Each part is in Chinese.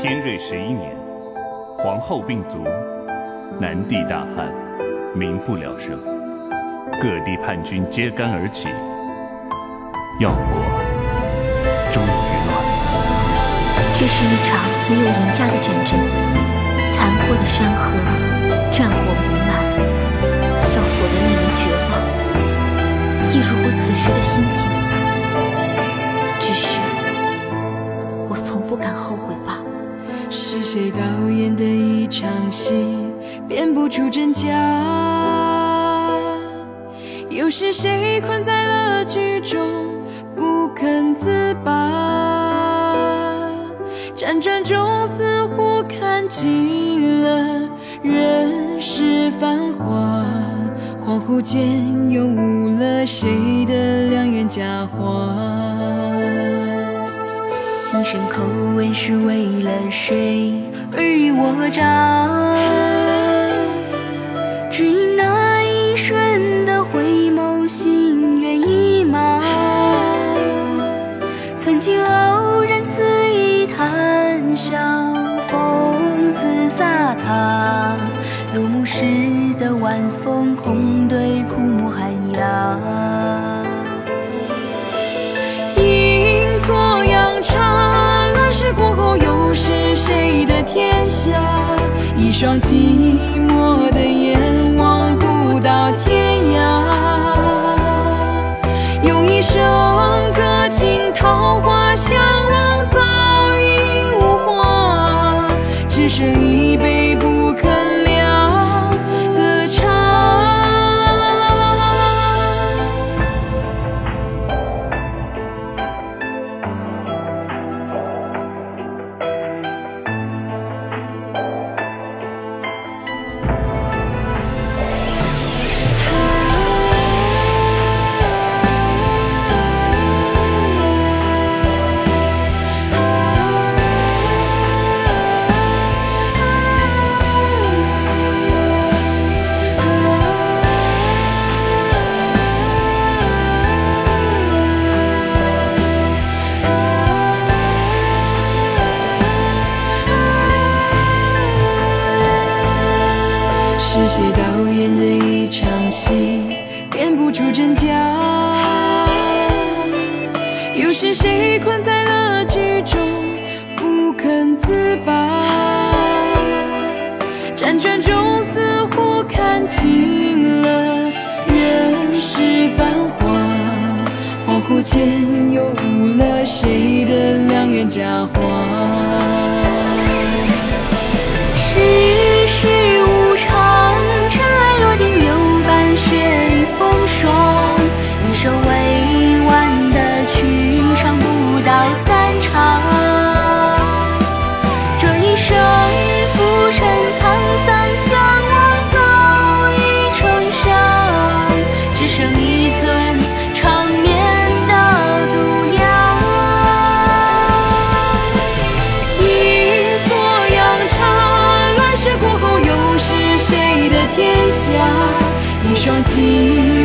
天瑞十一年，皇后病卒，南地大旱，民不聊生，各地叛军揭竿而起，药国终于乱。这是一场没有赢家的战争，残破的山河，战火弥漫，萧索的令人绝望，一如我此时的心境。只是我从不敢后悔罢。是谁导演的一场戏，辨不出真假？又是谁困在了剧中，不肯自拔？辗转中似乎看尽了人世繁华，恍惚间又误了谁的良缘佳话。今生口吻是为了谁尔虞我诈？只因那一瞬的回眸，心猿意马。曾经偶然肆意谈笑，风姿飒沓。落幕时的晚风，空对枯木寒鸦。双寂寞的眼望不到天涯，用一生歌尽桃花，相望早已无话，只剩是谁导演的一场戏，编不出真假？又是谁困在了剧中，不肯自拔？辗转中似乎看尽了人世繁华，恍惚间又误了谁的良缘佳话。一双睛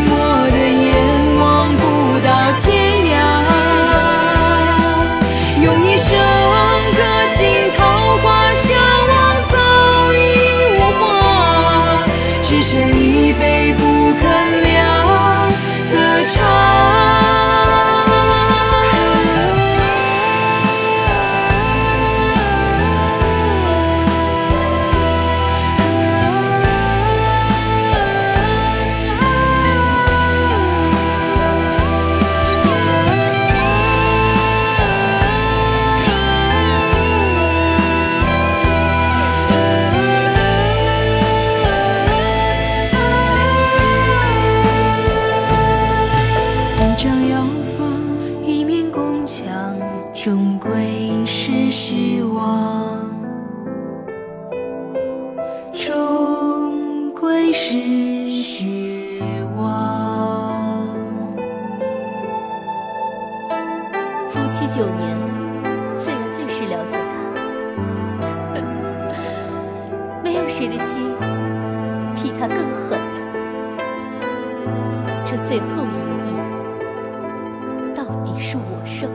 夫妻九年，自然最是了解他。没有谁的心比他更狠了。这最后一役，到底是我胜。